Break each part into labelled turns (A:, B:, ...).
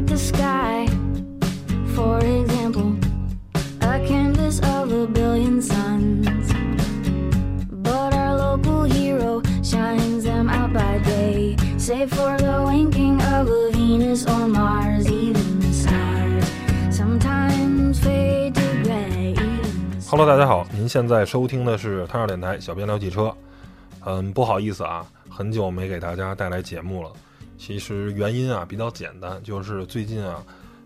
A: like the sky. For example, a canvas of a billion suns. But our local hero shines them out by day, save for the winking of a Venus or Mars. Even the stars sometimes fade to gray.
B: Hello，大家好，您现在收听的是汤少电台小编聊汽车。嗯，不好意思啊，很久没给大家带来节目了。其实原因啊比较简单，就是最近啊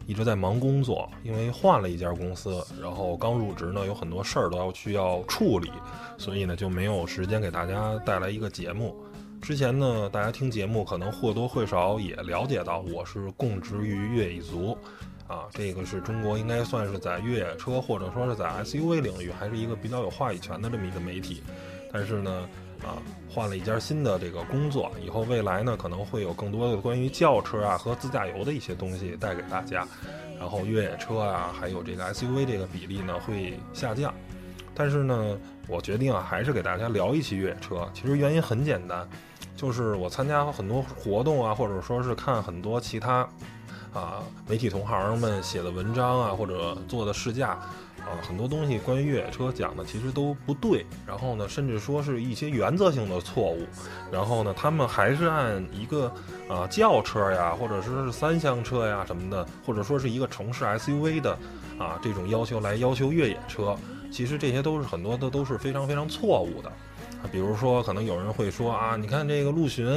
B: 一直在忙工作，因为换了一家公司，然后刚入职呢，有很多事儿都要需要处理，所以呢就没有时间给大家带来一个节目。之前呢，大家听节目可能或多或少也了解到，我是供职于越野族，啊，这个是中国应该算是在越野车或者说是在 SUV 领域还是一个比较有话语权的这么一个媒体。但是呢，啊，换了一家新的这个工作，以后未来呢可能会有更多的关于轿车啊和自驾游的一些东西带给大家，然后越野车啊还有这个 SUV 这个比例呢会下降。但是呢，我决定啊还是给大家聊一期越野车。其实原因很简单，就是我参加很多活动啊，或者说是看很多其他啊媒体同行们写的文章啊，或者做的试驾啊，很多东西关于越野车讲的其实都不对，然后呢，甚至说是一些原则性的错误，然后呢，他们还是按一个啊轿车呀，或者说是三厢车呀什么的，或者说是一个城市 SUV 的啊这种要求来要求越野车，其实这些都是很多的都是非常非常错误的。啊，比如说，可能有人会说啊，你看这个陆巡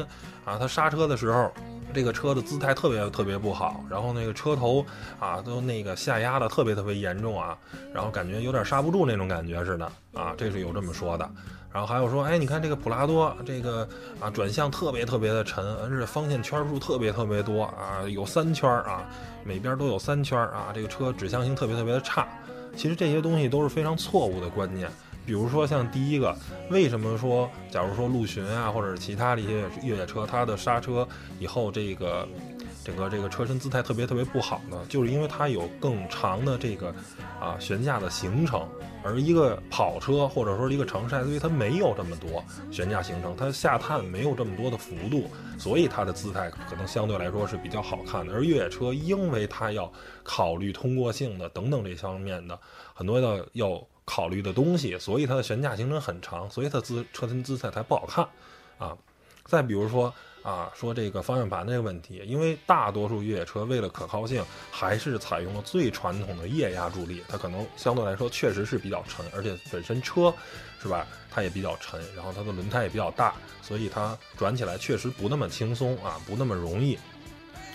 B: 啊，它刹车的时候，这个车的姿态特别特别不好，然后那个车头啊都那个下压的特别特别严重啊，然后感觉有点刹不住那种感觉似的啊，这是有这么说的。然后还有说，哎，你看这个普拉多，这个啊转向特别特别的沉，而且方向圈数特别特别多啊，有三圈啊，每边都有三圈啊，这个车指向性特别特别的差。其实这些东西都是非常错误的观念。比如说像第一个，为什么说，假如说陆巡啊，或者其他的一些越野车，它的刹车以后这个整个这个车身姿态特别特别不好呢？就是因为它有更长的这个啊悬架的行程，而一个跑车或者说一个城市 SUV 它没有这么多悬架行程，它下探没有这么多的幅度，所以它的姿态可能相对来说是比较好看的。而越野车因为它要考虑通过性的等等这方面的很多的要。考虑的东西，所以它的悬架行程很长，所以它姿车身姿态才不好看，啊，再比如说啊，说这个方向盘这个问题，因为大多数越野车为了可靠性，还是采用了最传统的液压助力，它可能相对来说确实是比较沉，而且本身车是吧，它也比较沉，然后它的轮胎也比较大，所以它转起来确实不那么轻松啊，不那么容易，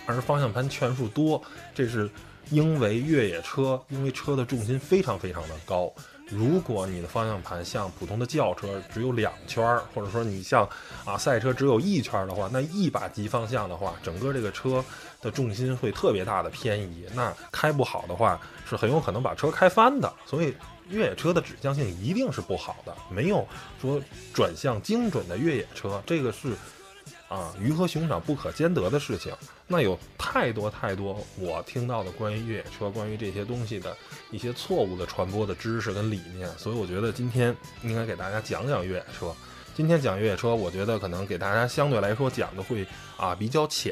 B: 而方向盘圈数多，这是因为越野车因为车的重心非常非常的高。如果你的方向盘像普通的轿车只有两圈儿，或者说你像啊赛车只有一圈儿的话，那一把急方向的话，整个这个车的重心会特别大的偏移，那开不好的话是很有可能把车开翻的。所以越野车的指向性一定是不好的，没有说转向精准的越野车，这个是。啊，鱼和熊掌不可兼得的事情，那有太多太多我听到的关于越野车、关于这些东西的一些错误的传播的知识跟理念，所以我觉得今天应该给大家讲讲越野车。今天讲越野车，我觉得可能给大家相对来说讲的会啊比较浅，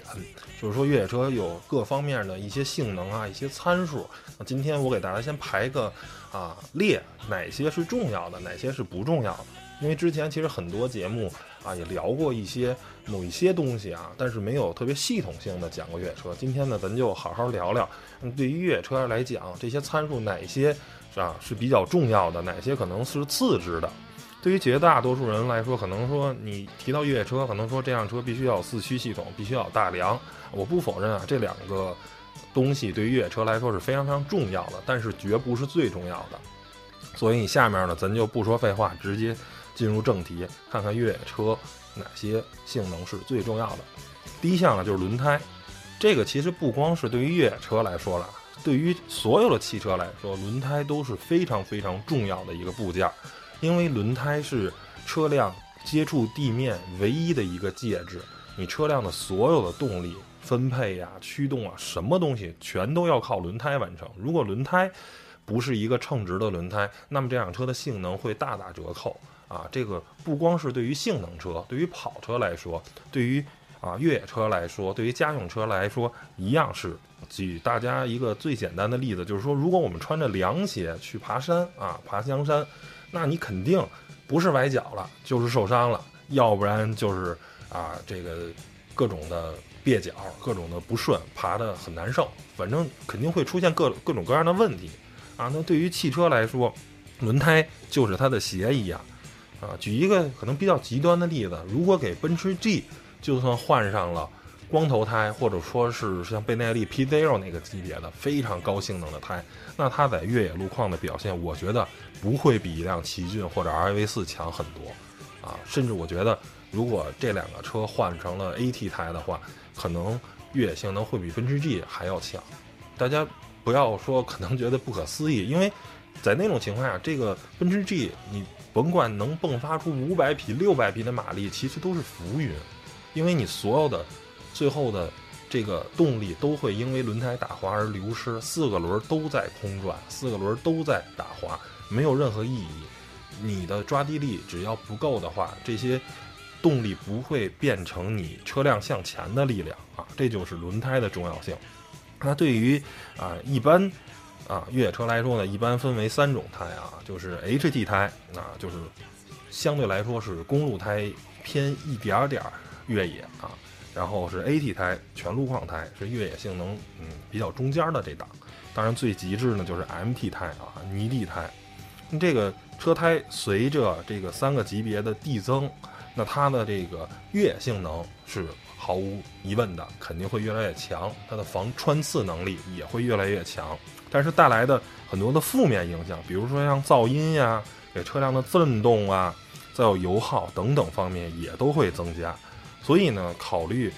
B: 就是说越野车有各方面的一些性能啊、一些参数。那今天我给大家先排个啊列，哪些是重要的，哪些是不重要的。因为之前其实很多节目啊也聊过一些某一些东西啊，但是没有特别系统性的讲过越野车。今天呢，咱就好好聊聊。嗯，对于越野车来讲，这些参数哪些啊是比较重要的，哪些可能是次之的？对于绝大多数人来说，可能说你提到越野车，可能说这辆车必须要有四驱系统，必须要有大梁。我不否认啊，这两个东西对于越野车来说是非常非常重要的，但是绝不是最重要的。所以你下面呢，咱就不说废话，直接。进入正题，看看越野车哪些性能是最重要的。第一项呢，就是轮胎。这个其实不光是对于越野车来说了，对于所有的汽车来说，轮胎都是非常非常重要的一个部件。因为轮胎是车辆接触地面唯一的一个介质，你车辆的所有的动力分配呀、驱动啊，什么东西全都要靠轮胎完成。如果轮胎不是一个称职的轮胎，那么这辆车的性能会大打折扣。啊，这个不光是对于性能车，对于跑车来说，对于啊，越野车来说，对于家用车来说，一样是。举大家一个最简单的例子，就是说，如果我们穿着凉鞋去爬山啊，爬香山，那你肯定不是崴脚了，就是受伤了，要不然就是啊，这个各种的蹩脚，各种的不顺，爬得很难受，反正肯定会出现各各种各样的问题啊。那对于汽车来说，轮胎就是它的鞋一样啊。举一个可能比较极端的例子，如果给奔驰 G 就算换上了。光头胎，或者说是像贝耐力 P Zero 那个级别的非常高性能的胎，那它在越野路况的表现，我觉得不会比一辆奇骏或者 RAV 四强很多，啊，甚至我觉得如果这两个车换成了 A T 胎的话，可能越野性能会比奔驰 G 还要强。大家不要说可能觉得不可思议，因为在那种情况下，这个奔驰 G 你甭管能迸发出五百匹、六百匹的马力，其实都是浮云，因为你所有的。最后的这个动力都会因为轮胎打滑而流失，四个轮都在空转，四个轮都在打滑，没有任何意义。你的抓地力只要不够的话，这些动力不会变成你车辆向前的力量啊，这就是轮胎的重要性。那对于啊一般啊越野车来说呢，一般分为三种胎啊，就是 HT 胎啊，就是相对来说是公路胎偏一点点越野啊。然后是 AT 胎，全路况胎，是越野性能嗯比较中间的这档。当然最极致呢就是 MT 胎啊，泥地胎。这个车胎随着这个三个级别的递增，那它的这个越野性能是毫无疑问的，肯定会越来越强。它的防穿刺能力也会越来越强。但是带来的很多的负面影响，比如说像噪音呀、给车辆的震动啊，再有油耗等等方面也都会增加。所以呢，考虑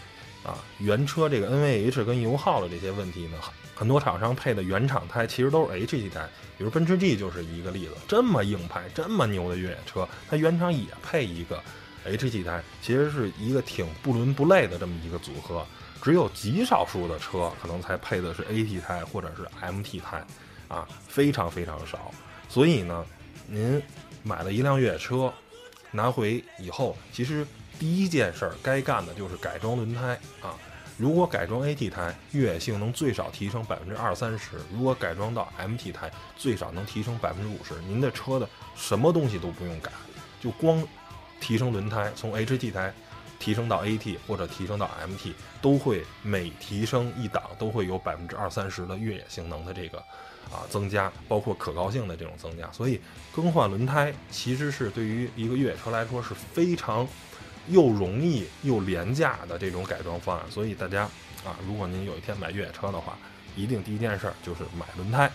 B: 啊原车这个 NVH 跟油耗的这些问题呢，很多厂商配的原厂胎其实都是 H 级胎，比如奔驰 G 就是一个例子。这么硬派、这么牛的越野车，它原厂也配一个 H 级胎，其实是一个挺不伦不类的这么一个组合。只有极少数的车可能才配的是 AT 胎或者是 MT 胎，啊，非常非常少。所以呢，您买了一辆越野车，拿回以后，其实。第一件事儿该干的就是改装轮胎啊！如果改装 AT 胎，越野性能最少提升百分之二三十；如果改装到 MT 胎，最少能提升百分之五十。您的车的什么东西都不用改，就光提升轮胎，从 HT 胎提升到 AT 或者提升到 MT，都会每提升一档都会有百分之二三十的越野性能的这个啊增加，包括可靠性的这种增加。所以更换轮胎其实是对于一个越野车来说是非常。又容易又廉价的这种改装方案，所以大家啊，如果您有一天买越野车的话，一定第一件事儿就是买轮胎。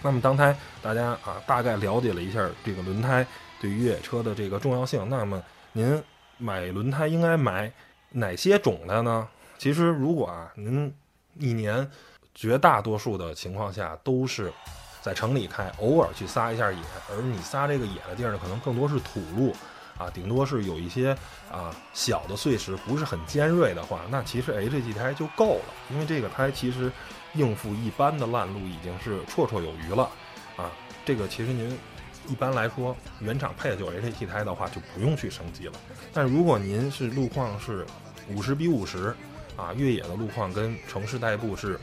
B: 那么当胎大家啊大概了解了一下这个轮胎对于越野车的这个重要性，那么您买轮胎应该买哪些种的呢？其实如果啊您一年绝大多数的情况下都是在城里开，偶尔去撒一下野，而你撒这个野的地儿呢，可能更多是土路。啊，顶多是有一些啊小的碎石，不是很尖锐的话，那其实 HT 胎就够了，因为这个胎其实应付一般的烂路已经是绰绰有余了。啊，这个其实您一般来说原厂配的就 HT 胎的话，就不用去升级了。但如果您是路况是五十比五十，啊，越野的路况跟城市代步是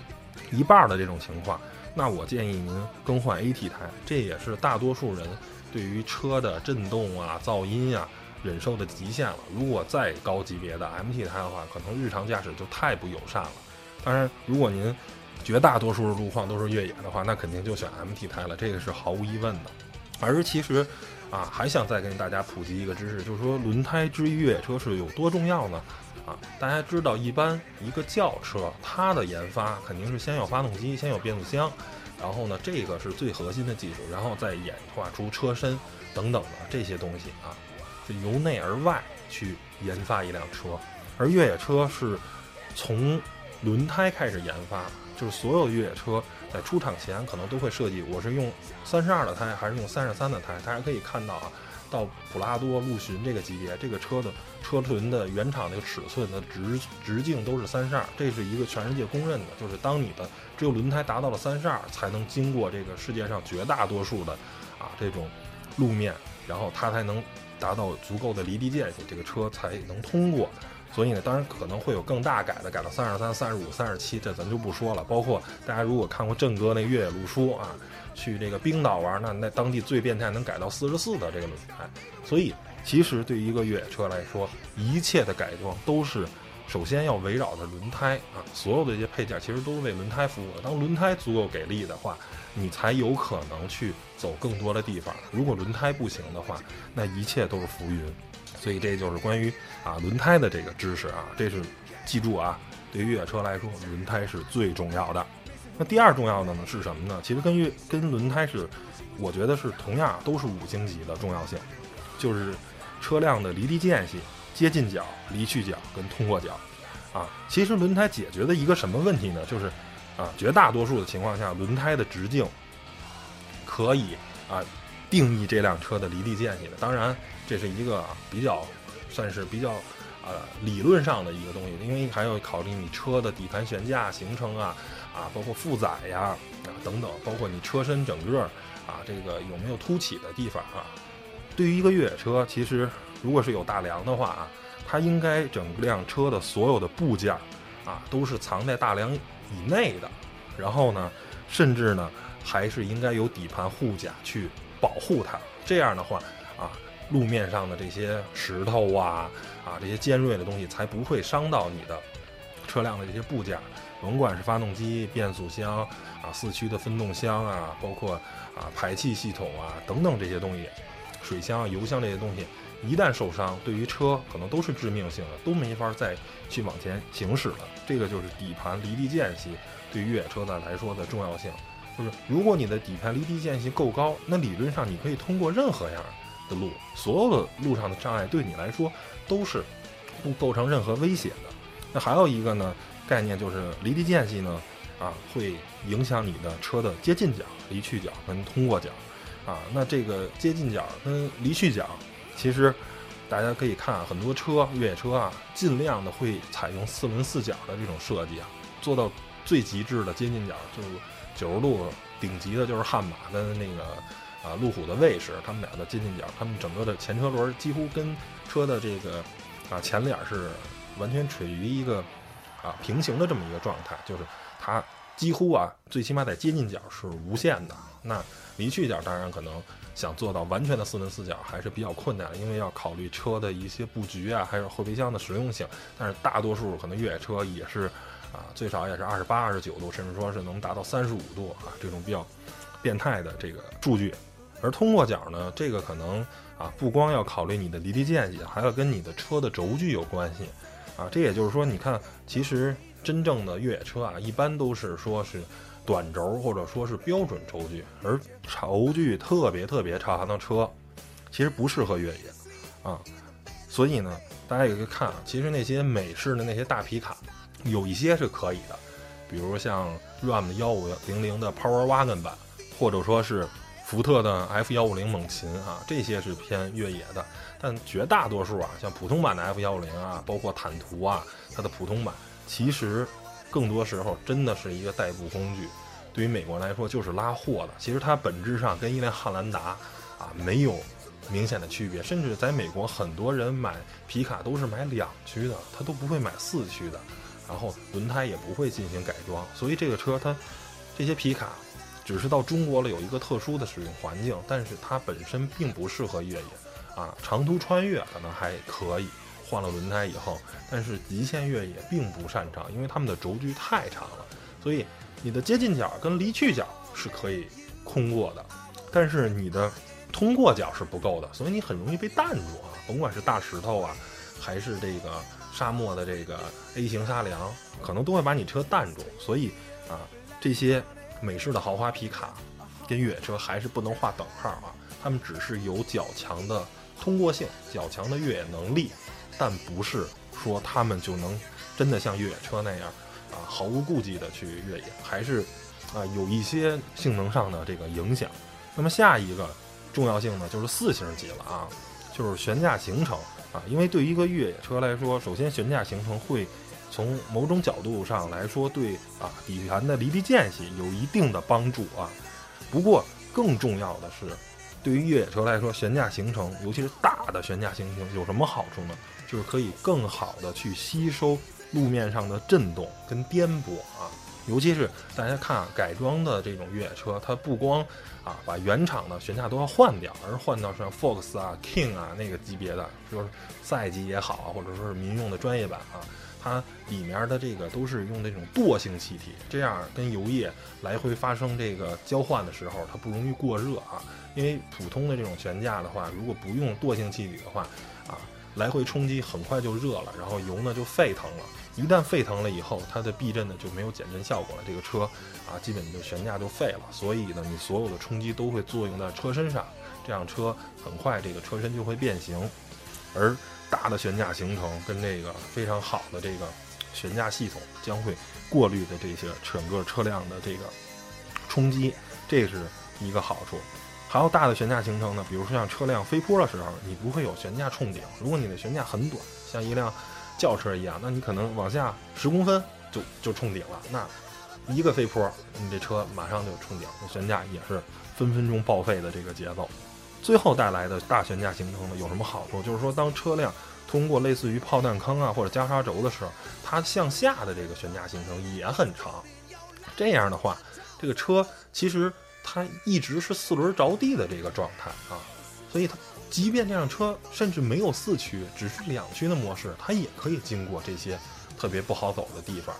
B: 一半的这种情况，那我建议您更换 AT 胎，这也是大多数人。对于车的震动啊、噪音啊，忍受的极限了。如果再高级别的 MT 胎的话，可能日常驾驶就太不友善了。当然，如果您绝大多数的路况都是越野的话，那肯定就选 MT 胎了，这个是毫无疑问的。而其实啊，还想再跟大家普及一个知识，就是说轮胎之于越野车是有多重要呢？啊，大家知道，一般一个轿车它的研发肯定是先有发动机，先有变速箱。然后呢，这个是最核心的技术，然后再演化出车身等等的这些东西啊，就由内而外去研发一辆车。而越野车是从轮胎开始研发，就是所有越野车在出厂前可能都会设计，我是用三十二的胎还是用三十三的胎。大家可以看到啊，到普拉多、陆巡这个级别，这个车的车轮的原厂那个尺寸的直直径都是三十二，这是一个全世界公认的，就是当你的。只有轮胎达到了三十二，才能经过这个世界上绝大多数的啊这种路面，然后它才能达到足够的离地间隙，这个车才能通过。所以呢，当然可能会有更大改的，改到三十三、三十五、三十七，这咱就不说了。包括大家如果看过郑哥那越野路书啊，去这个冰岛玩，那那当地最变态能改到四十四的这个轮胎。所以其实对于一个越野车来说，一切的改装都是首先要围绕着轮胎啊，所有的这些配件其实都是为轮胎服务的。当轮胎足够给力的话，你才有可能去走更多的地方。如果轮胎不行的话，那一切都是浮云。所以这就是关于啊轮胎的这个知识啊，这是记住啊，对于越野车来说，轮胎是最重要的。那第二重要的呢是什么呢？其实跟越跟轮胎是，我觉得是同样都是五星级的重要性，就是车辆的离地间隙、接近角、离去角跟通过角。啊，其实轮胎解决的一个什么问题呢？就是啊，绝大多数的情况下，轮胎的直径可以啊定义这辆车的离地间隙的。当然。这是一个比较，算是比较，呃，理论上的一个东西，因为还要考虑你车的底盘悬架行程啊，啊，包括负载呀，啊等等，包括你车身整个，啊，这个有没有凸起的地方啊？对于一个越野车，其实如果是有大梁的话啊，它应该整辆车的所有的部件，啊，都是藏在大梁以内的，然后呢，甚至呢，还是应该有底盘护甲去保护它，这样的话，啊。路面上的这些石头啊啊，这些尖锐的东西才不会伤到你的车辆的这些部件，甭管是发动机、变速箱啊、四驱的分动箱啊，包括啊排气系统啊等等这些东西，水箱、油箱这些东西，一旦受伤，对于车可能都是致命性的，都没法再去往前行驶了。这个就是底盘离地间隙对越野车的来说的重要性，就是如果你的底盘离地间隙够高，那理论上你可以通过任何样。的路，所有的路上的障碍对你来说都是不构成任何威胁的。那还有一个呢概念就是离地间隙呢，啊，会影响你的车的接近角、离去角跟通过角，啊，那这个接近角跟离去角，其实大家可以看很多车越野车啊，尽量的会采用四轮四角的这种设计啊，做到最极致的接近角，就是九十度顶级的就是悍马跟那个。啊，路虎的卫士，他们俩的接近角，他们整个的前车轮几乎跟车的这个啊前脸是完全处于一个啊平行的这么一个状态，就是它几乎啊最起码在接近角是无限的。那离去角当然可能想做到完全的四轮四角还是比较困难的，因为要考虑车的一些布局啊，还有后备箱的实用性。但是大多数可能越野车也是啊最少也是二十八、二十九度，甚至说是能达到三十五度啊这种比较变态的这个数据。而通过角呢，这个可能啊，不光要考虑你的离地间隙，还要跟你的车的轴距有关系，啊，这也就是说，你看，其实真正的越野车啊，一般都是说是短轴或者说是标准轴距，而轴距特别特别长的车，其实不适合越野，啊，所以呢，大家也可以看啊，其实那些美式的那些大皮卡，有一些是可以的，比如像 Ram 的幺五零零的 Power Wagon 版，或者说是。福特的 F 幺五零猛禽啊，这些是偏越野的，但绝大多数啊，像普通版的 F 幺五零啊，包括坦途啊，它的普通版，其实更多时候真的是一个代步工具。对于美国来说，就是拉货的。其实它本质上跟一辆汉兰达啊没有明显的区别，甚至在美国，很多人买皮卡都是买两驱的，他都不会买四驱的，然后轮胎也不会进行改装。所以这个车它这些皮卡。只是到中国了有一个特殊的使用环境，但是它本身并不适合越野，啊，长途穿越可能还可以，换了轮胎以后，但是极限越野并不擅长，因为它们的轴距太长了，所以你的接近角跟离去角是可以空过的，但是你的通过角是不够的，所以你很容易被弹住啊，甭管是大石头啊，还是这个沙漠的这个 A 型沙梁，可能都会把你车弹住，所以啊，这些。美式的豪华皮卡跟越野车还是不能划等号啊，他们只是有较强的通过性、较强的越野能力，但不是说他们就能真的像越野车那样啊毫无顾忌的去越野，还是啊有一些性能上的这个影响。那么下一个重要性呢，就是四星级了啊，就是悬架行程啊，因为对于一个越野车来说，首先悬架行程会。从某种角度上来说，对啊底盘的离地间隙有一定的帮助啊。不过更重要的是，对于越野车来说，悬架行程，尤其是大的悬架行程，有什么好处呢？就是可以更好的去吸收路面上的震动跟颠簸啊。尤其是大家看啊，改装的这种越野车，它不光啊把原厂的悬架都要换掉，而换到像 Fox 啊、King 啊那个级别的，就是赛级也好，或者说是民用的专业版啊，它里面的这个都是用那种惰性气体，这样跟油液来回发生这个交换的时候，它不容易过热啊。因为普通的这种悬架的话，如果不用惰性气体的话，啊，来回冲击很快就热了，然后油呢就沸腾了。一旦沸腾了以后，它的避震呢就没有减震效果了，这个车啊基本就悬架就废了。所以呢，你所有的冲击都会作用在车身上，这样车很快这个车身就会变形。而大的悬架行程跟这个非常好的这个悬架系统将会过滤的这些整个车辆的这个冲击，这是一个好处。还有大的悬架行程呢，比如说像车辆飞坡的时候，你不会有悬架冲顶。如果你的悬架很短，像一辆。轿车一样，那你可能往下十公分就就冲顶了，那一个飞坡，你这车马上就冲顶，那悬架也是分分钟报废的这个节奏。最后带来的大悬架行程呢，有什么好处？就是说，当车辆通过类似于炮弹坑啊或者交叉轴的时候，它向下的这个悬架行程也很长。这样的话，这个车其实它一直是四轮着地的这个状态啊，所以它。即便这辆车甚至没有四驱，只是两驱的模式，它也可以经过这些特别不好走的地方，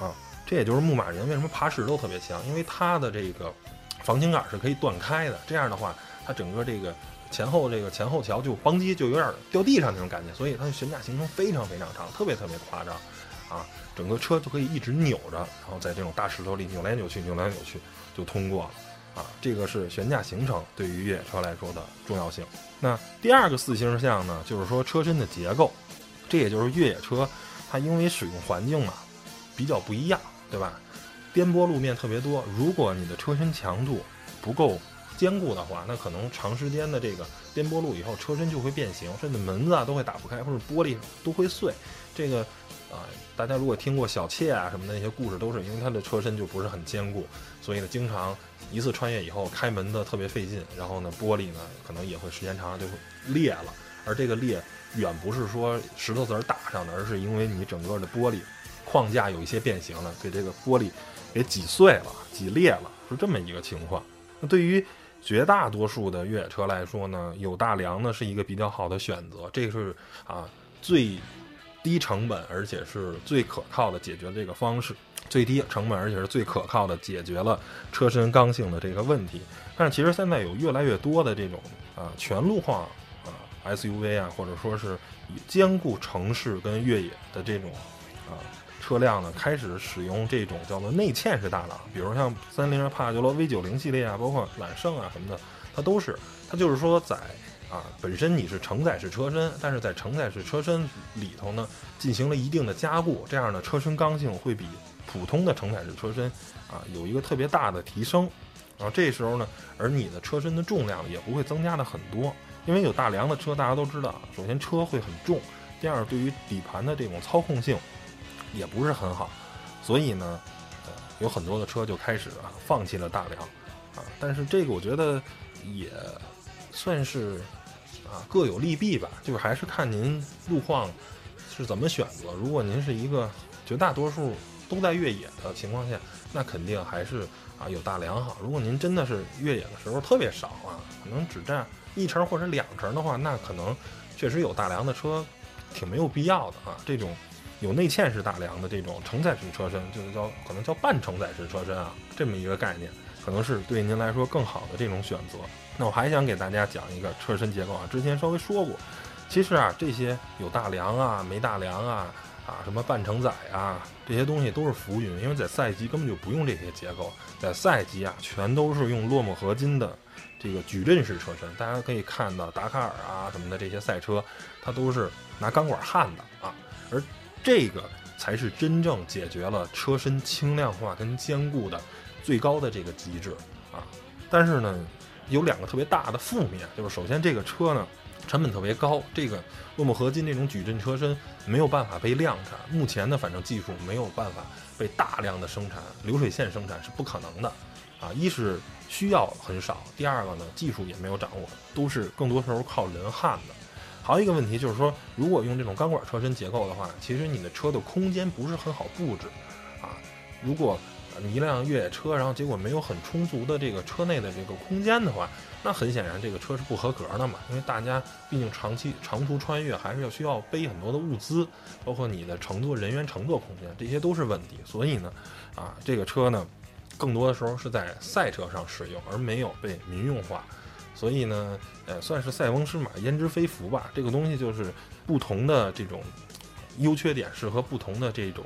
B: 啊，这也就是牧马人为什么爬石头特别强，因为它的这个防倾杆是可以断开的，这样的话，它整个这个前后这个前后桥就邦机就有点掉地上那种感觉，所以它的悬架行程非常非常长，特别特别夸张，啊，整个车就可以一直扭着，然后在这种大石头里扭来扭去，扭来扭去就通过了。啊，这个是悬架行程对于越野车来说的重要性。那第二个四星项呢，就是说车身的结构，这也就是越野车它因为使用环境嘛比较不一样，对吧？颠簸路面特别多，如果你的车身强度不够坚固的话，那可能长时间的这个颠簸路以后，车身就会变形，甚至门子啊都会打不开，或者玻璃都会碎。这个啊，大家如果听过小妾啊什么的那些故事，都是因为它的车身就不是很坚固，所以呢，经常。一次穿越以后，开门的特别费劲，然后呢，玻璃呢可能也会时间长了就会裂了。而这个裂远不是说石头子儿打上的，而是因为你整个的玻璃框架有一些变形了，给这个玻璃给挤碎了、挤裂了，是这么一个情况。那对于绝大多数的越野车来说呢，有大梁呢是一个比较好的选择，这是啊最低成本而且是最可靠的解决这个方式。最低成本，而且是最可靠的，解决了车身刚性的这个问题。但是其实现在有越来越多的这种啊全路况啊 SUV 啊，或者说是兼顾城市跟越野的这种车辆呢，开始使用这种叫做内嵌式大梁，比如像三菱帕杰罗 V90 系列啊，包括揽胜啊什么的，它都是它就是说在啊本身你是承载式车身，但是在承载式车身里头呢进行了一定的加固，这样的车身刚性会比。普通的承载式车身啊，有一个特别大的提升，然后这时候呢，而你的车身的重量也不会增加的很多，因为有大梁的车，大家都知道，首先车会很重，第二对于底盘的这种操控性也不是很好，所以呢，有很多的车就开始啊放弃了大梁啊，但是这个我觉得也算是啊各有利弊吧，就是还是看您路况是怎么选择，如果您是一个绝大多数。都在越野的情况下，那肯定还是啊有大梁好。如果您真的是越野的时候特别少啊，可能只占一成或者两成的话，那可能确实有大梁的车挺没有必要的啊。这种有内嵌式大梁的这种承载式车身，就是叫可能叫半承载式车身啊，这么一个概念，可能是对您来说更好的这种选择。那我还想给大家讲一个车身结构啊，之前稍微说过，其实啊这些有大梁啊没大梁啊。啊，什么半承载啊，这些东西都是浮云，因为在赛级根本就不用这些结构，在赛级啊，全都是用落木合金的这个矩阵式车身。大家可以看到达喀尔啊什么的这些赛车，它都是拿钢管焊的啊，而这个才是真正解决了车身轻量化跟坚固的最高的这个极致啊。但是呢，有两个特别大的负面，就是首先这个车呢。成本特别高，这个落木合金这种矩阵车身没有办法被量产，目前呢反正技术没有办法被大量的生产，流水线生产是不可能的，啊，一是需要很少，第二个呢技术也没有掌握，都是更多时候靠人焊的。还有一个问题就是说，如果用这种钢管车身结构的话，其实你的车的空间不是很好布置啊。如果你一辆越野车，然后结果没有很充足的这个车内的这个空间的话，那很显然这个车是不合格的嘛。因为大家毕竟长期长途穿越，还是要需要背很多的物资，包括你的乘坐人员乘坐空间，这些都是问题。所以呢，啊，这个车呢，更多的时候是在赛车上使用，而没有被民用化。所以呢，呃，算是塞翁失马焉知非福吧。这个东西就是不同的这种优缺点，适合不同的这种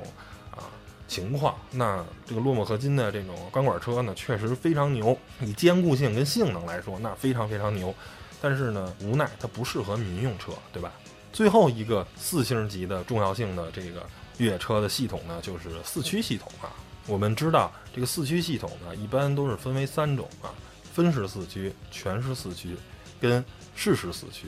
B: 啊。情况，那这个洛莫合金的这种钢管车呢，确实非常牛。以坚固性跟性能来说，那非常非常牛。但是呢，无奈它不适合民用车，对吧？最后一个四星级的重要性的这个越野车的系统呢，就是四驱系统啊。我们知道，这个四驱系统呢，一般都是分为三种啊：分时四驱、全时四驱跟适时四驱。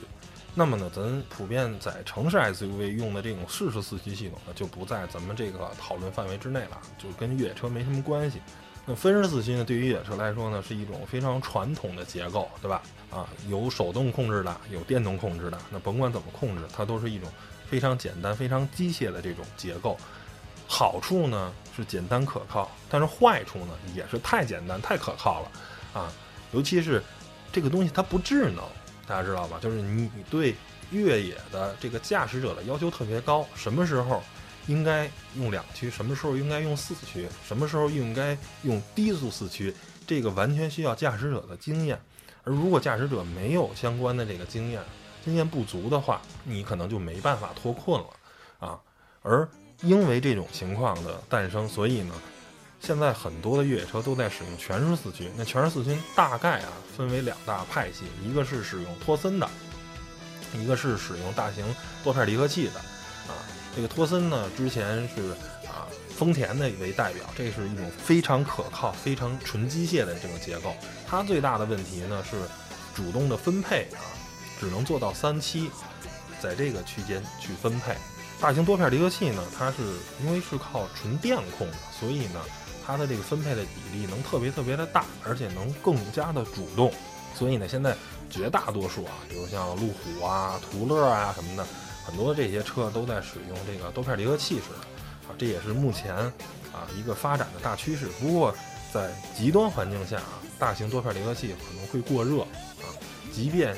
B: 那么呢，咱普遍在城市 SUV 用的这种适时四驱系统呢，就不在咱们这个讨论范围之内了，就跟越野车没什么关系。那分时四驱呢，对于越野车来说呢，是一种非常传统的结构，对吧？啊，有手动控制的，有电动控制的。那甭管怎么控制，它都是一种非常简单、非常机械的这种结构。好处呢是简单可靠，但是坏处呢也是太简单、太可靠了啊！尤其是这个东西它不智能。大家知道吧？就是你对越野的这个驾驶者的要求特别高，什么时候应该用两驱，什么时候应该用四驱，什么时候应该用低速四驱，这个完全需要驾驶者的经验。而如果驾驶者没有相关的这个经验，经验不足的话，你可能就没办法脱困了啊。而因为这种情况的诞生，所以呢。现在很多的越野车都在使用全时四驱。那全时四驱大概啊分为两大派系，一个是使用托森的，一个是使用大型多片离合器的。啊，这个托森呢之前是啊丰田的为代表，这是一种非常可靠、非常纯机械的这个结构。它最大的问题呢是主动的分配啊，只能做到三七，在这个区间去分配。大型多片离合器呢，它是因为是靠纯电控的，所以呢。它的这个分配的比例能特别特别的大，而且能更加的主动，所以呢，现在绝大多数啊，比如像路虎啊、途乐啊什么的，很多这些车都在使用这个多片离合器式的，啊，这也是目前啊一个发展的大趋势。不过在极端环境下啊，大型多片离合器可能会过热啊，即便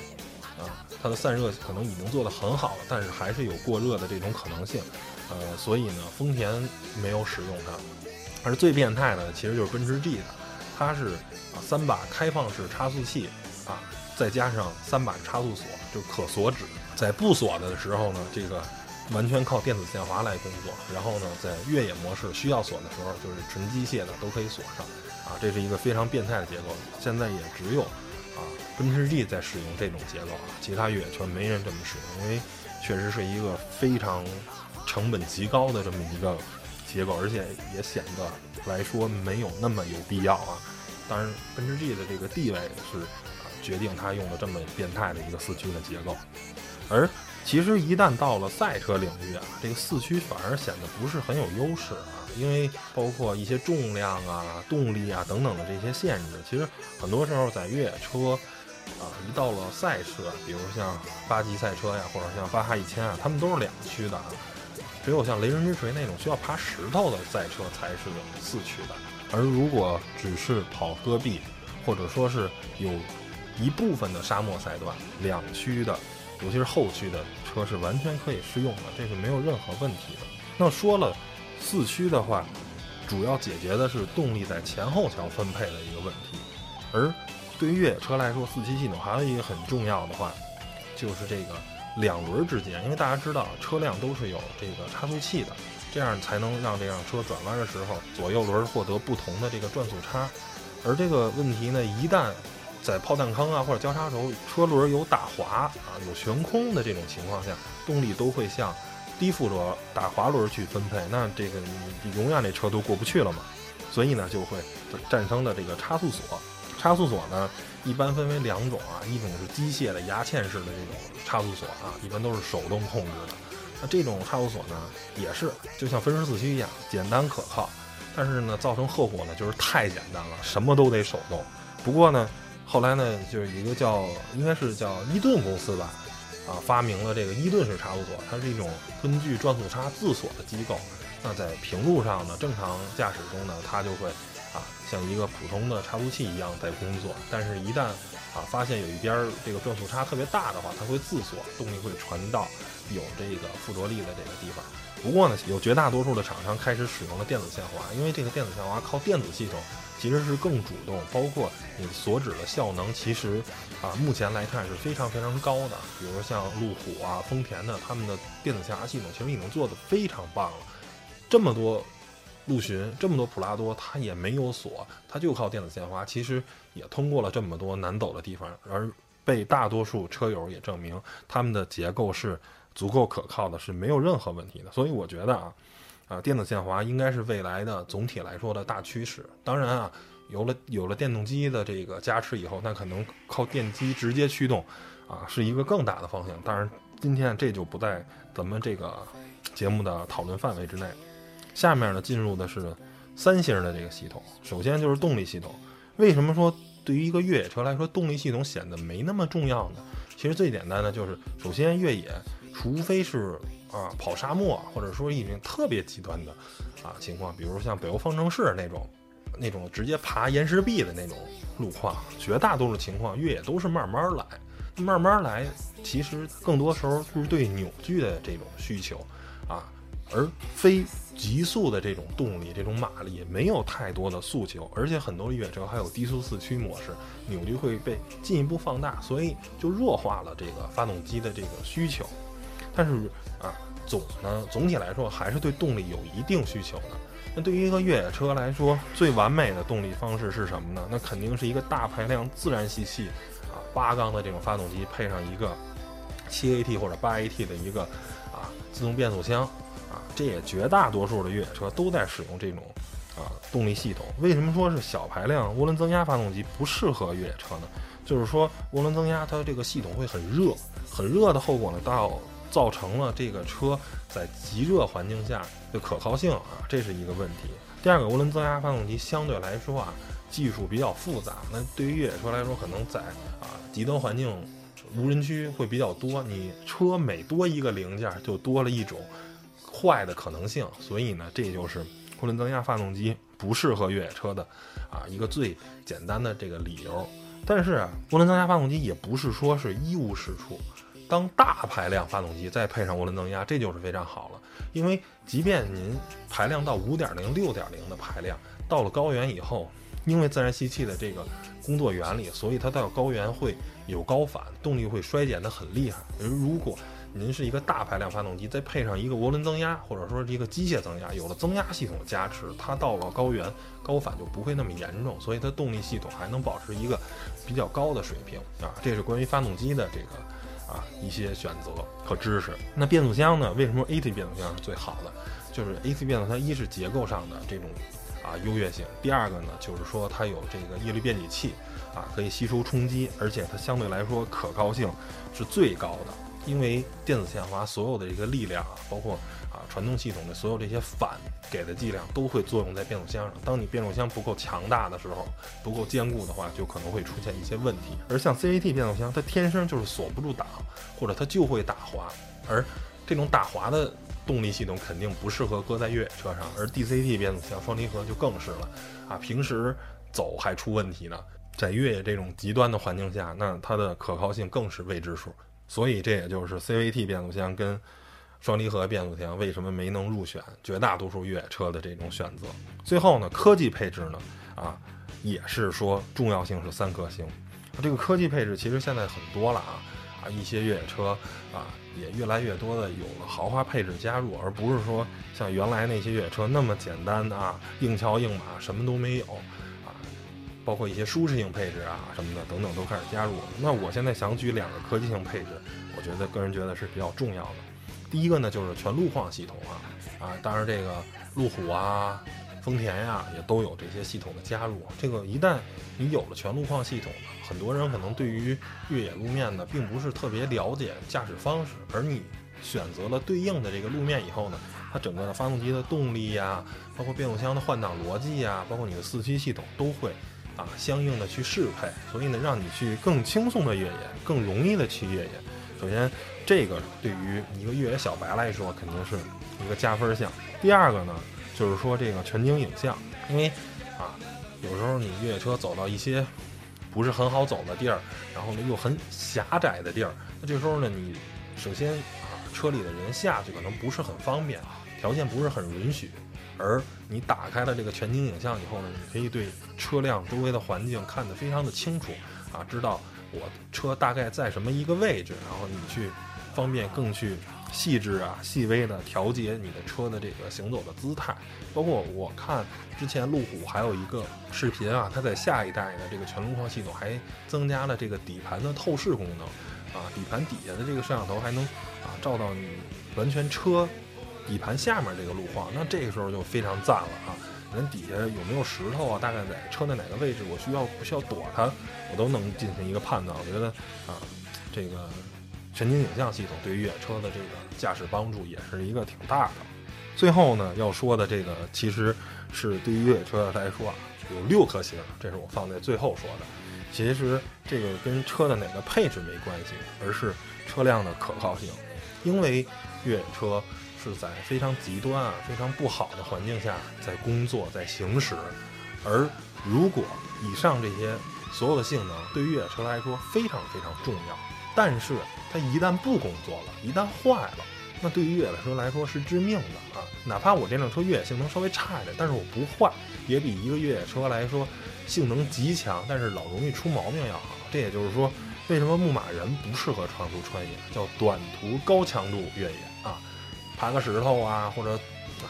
B: 啊它的散热可能已经做得很好了，但是还是有过热的这种可能性。呃，所以呢，丰田没有使用它。而最变态的其实就是奔驰 G 的，它是三把开放式差速器啊，再加上三把差速锁，就可锁止。在不锁的时候呢，这个完全靠电子限滑来工作。然后呢，在越野模式需要锁的时候，就是纯机械的都可以锁上。啊，这是一个非常变态的结构。现在也只有啊奔驰 G 在使用这种结构啊，其他越野车没人这么使用，因为确实是一个非常成本极高的这么一个。结构，而且也显得来说没有那么有必要啊。当然，奔驰 G 的这个地位是，决定它用了这么变态的一个四驱的结构。而其实一旦到了赛车领域啊，这个四驱反而显得不是很有优势啊，因为包括一些重量啊、动力啊等等的这些限制。其实很多时候在越野车啊，一到了赛车，比如像八级赛车呀，或者像巴哈一千啊，他们都是两驱的啊。只有像雷神之锤那种需要爬石头的赛车才是四驱的，而如果只是跑戈壁，或者说是有一部分的沙漠赛段，两驱的，尤其是后驱的车是完全可以适用的，这是没有任何问题的。那说了四驱的话，主要解决的是动力在前后桥分配的一个问题，而对于越野车来说，四驱系统还有一个很重要的话，就是这个。两轮之间，因为大家知道车辆都是有这个差速器的，这样才能让这辆车转弯的时候左右轮获得不同的这个转速差。而这个问题呢，一旦在炮弹坑啊或者交叉时候车轮有打滑啊有悬空的这种情况下，动力都会向低负着打滑轮去分配，那这个你永远这车都过不去了嘛。所以呢，就会产生的这个差速锁。差速锁呢，一般分为两种啊，一种是机械的牙嵌式的这种差速锁啊，一般都是手动控制的。那这种差速锁呢，也是就像分时四驱一样，简单可靠，但是呢，造成后果呢就是太简单了，什么都得手动。不过呢，后来呢，就是一个叫应该是叫伊顿公司吧，啊，发明了这个伊顿式差速锁，它是一种根据转速差自锁的机构。那在平路上呢，正常驾驶中呢，它就会啊像一个普通的差速器一样在工作。但是，一旦啊发现有一边这个转速差特别大的话，它会自锁，动力会传到有这个附着力的这个地方。不过呢，有绝大多数的厂商开始使用了电子限滑，因为这个电子限滑靠电子系统其实是更主动，包括你所指的效能，其实啊目前来看是非常非常高的。比如像路虎啊、丰田的，他们的电子限滑系统其实已经做得非常棒了。这么多陆巡，这么多普拉多，它也没有锁，它就靠电子限滑，其实也通过了这么多难走的地方，而被大多数车友也证明，他们的结构是足够可靠的，是没有任何问题的。所以我觉得啊，啊，电子限滑应该是未来的总体来说的大趋势。当然啊，有了有了电动机的这个加持以后，那可能靠电机直接驱动，啊，是一个更大的方向。当然，今天这就不在咱们这个节目的讨论范围之内。下面呢，进入的是三星的这个系统。首先就是动力系统。为什么说对于一个越野车来说，动力系统显得没那么重要呢？其实最简单的就是，首先越野，除非是啊跑沙漠，或者说一种特别极端的啊情况，比如像北欧方程式那种，那种直接爬岩石壁的那种路况，绝大多数情况越野都是慢慢来。慢慢来，其实更多时候是对扭矩的这种需求。而非极速的这种动力、这种马力没有太多的诉求，而且很多越野车还有低速四驱模式，扭矩会被进一步放大，所以就弱化了这个发动机的这个需求。但是啊，总呢总体来说还是对动力有一定需求的。那对于一个越野车来说，最完美的动力方式是什么呢？那肯定是一个大排量自然吸气啊八缸的这种发动机，配上一个七 AT 或者八 AT 的一个啊自动变速箱。啊，这也绝大多数的越野车都在使用这种啊动力系统。为什么说是小排量涡轮增压发动机不适合越野车呢？就是说涡轮增压它这个系统会很热，很热的后果呢，到造成了这个车在极热环境下的可靠性啊，这是一个问题。第二个，涡轮增压发动机相对来说啊技术比较复杂，那对于越野车来说，可能在啊极端环境、无人区会比较多。你车每多一个零件，就多了一种。坏的可能性，所以呢，这就是涡轮增压发动机不适合越野车的啊一个最简单的这个理由。但是涡轮增压发动机也不是说是一无是处，当大排量发动机再配上涡轮增压，这就是非常好了。因为即便您排量到五点零、六点零的排量，到了高原以后，因为自然吸气的这个工作原理，所以它到高原会有高反，动力会衰减的很厉害。而如果您是一个大排量发动机，再配上一个涡轮增压，或者说是一个机械增压，有了增压系统的加持，它到了高原高反就不会那么严重，所以它动力系统还能保持一个比较高的水平啊。这是关于发动机的这个啊一些选择和知识。那变速箱呢？为什么 AT 变速箱是最好的？就是 AC 变速箱一是结构上的这种啊优越性，第二个呢就是说它有这个液力变矩器啊，可以吸收冲击，而且它相对来说可靠性是最高的。因为电子限滑所有的这个力量啊，包括啊传动系统的所有这些反给的剂量都会作用在变速箱上。当你变速箱不够强大的时候，不够坚固的话，就可能会出现一些问题。而像 CVT 变速箱，它天生就是锁不住档，或者它就会打滑。而这种打滑的动力系统肯定不适合搁在越野车上。而 DCT 变速箱双离合就更是了啊，平时走还出问题呢，在越野这种极端的环境下，那它的可靠性更是未知数。所以这也就是 CVT 变速箱跟双离合变速箱为什么没能入选绝大多数越野车的这种选择。最后呢，科技配置呢，啊，也是说重要性是三颗星。这个科技配置其实现在很多了啊，啊，一些越野车啊也越来越多的有了豪华配置加入，而不是说像原来那些越野车那么简单的啊，硬桥硬马什么都没有。包括一些舒适性配置啊什么的等等都开始加入。那我现在想举两个科技性配置，我觉得个人觉得是比较重要的。第一个呢就是全路况系统啊啊，当然这个路虎啊、丰田呀也都有这些系统的加入。这个一旦你有了全路况系统，很多人可能对于越野路面呢并不是特别了解驾驶方式，而你选择了对应的这个路面以后呢，它整个的发动机的动力呀，包括变速箱的换挡逻辑呀，包括你的四驱系统都会啊相应的去适配，所以呢，让你去更轻松的越野，更容易的去越野。首先，这个对于一个越野小白来说肯定是一个加分项。第二个呢，就是说这个全景影像，因为啊，有时候你越野车走到一些不是很好走的地儿，然后呢又很狭窄的地儿，那这时候呢，你首先啊，车里的人下去可能不是很方便，条件不是很允许。而你打开了这个全景影像以后呢，你可以对车辆周围的环境看得非常的清楚啊，知道我车大概在什么一个位置，然后你去方便更去细致啊、细微的调节你的车的这个行走的姿态。包括我看之前路虎还有一个视频啊，它在下一代的这个全路况系统还增加了这个底盘的透视功能啊，底盘底下的这个摄像头还能啊照到你完全车。底盘下面这个路况，那这个时候就非常赞了啊！人底下有没有石头啊？大概在车的哪个位置？我需要不需要躲它？我都能进行一个判断。我觉得啊，这个全景影像系统对于越野车的这个驾驶帮助也是一个挺大的。最后呢，要说的这个其实是对于越野车来说啊，有六颗星，这是我放在最后说的。其实这个跟车的哪个配置没关系，而是车辆的可靠性，因为越野车。是在非常极端啊、非常不好的环境下在工作、在行驶，而如果以上这些所有的性能对于越野车来说非常非常重要，但是它一旦不工作了，一旦坏了，那对于越野车来说是致命的啊！哪怕我这辆车越野性能稍微差一点，但是我不坏，也比一个越野车来说性能极强，但是老容易出毛病要好。这也就是说，为什么牧马人不适合长途穿越，叫短途高强度越野？爬个石头啊，或者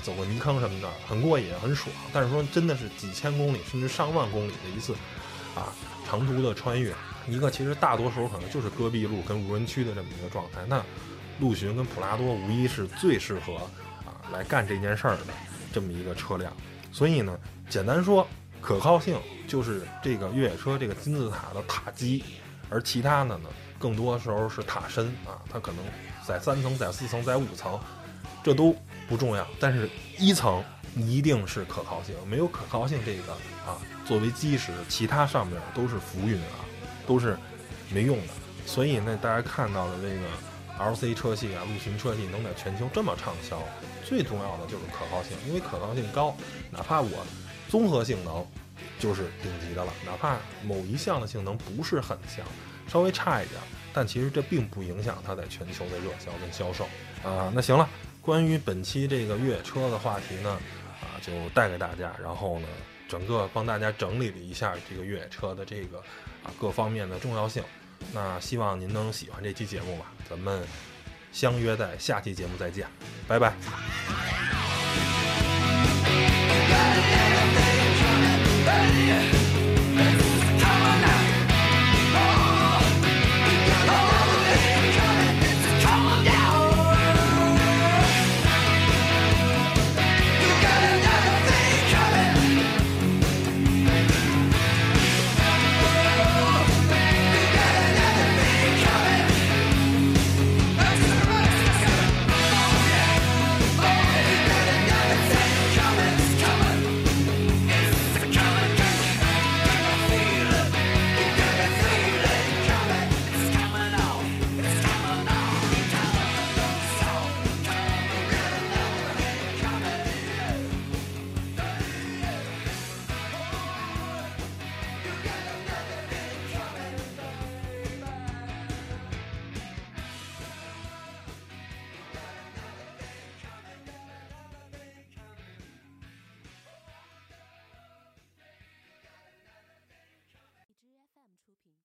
B: 走个泥坑什么的，很过瘾，很爽。但是说真的是几千公里甚至上万公里的一次啊长途的穿越，一个其实大多时候可能就是戈壁路跟无人区的这么一个状态。那陆巡跟普拉多无疑是最适合啊来干这件事儿的这么一个车辆。所以呢，简单说，可靠性就是这个越野车这个金字塔的塔基，而其他的呢，更多时候是塔身啊，它可能在三层、在四层、在五层。这都不重要，但是一层一定是可靠性，没有可靠性这个啊作为基石，其他上面都是浮云啊，都是没用的。所以呢，大家看到的这个 LC 车系啊，陆巡车系能在全球这么畅销，最重要的就是可靠性，因为可靠性高，哪怕我综合性能就是顶级的了，哪怕某一项的性能不是很强，稍微差一点，但其实这并不影响它在全球的热销跟销售啊。那行了。关于本期这个越野车的话题呢，啊，就带给大家，然后呢，整个帮大家整理了一下这个越野车的这个啊各方面的重要性。那希望您能喜欢这期节目吧，咱们相约在下期节目再见，拜拜。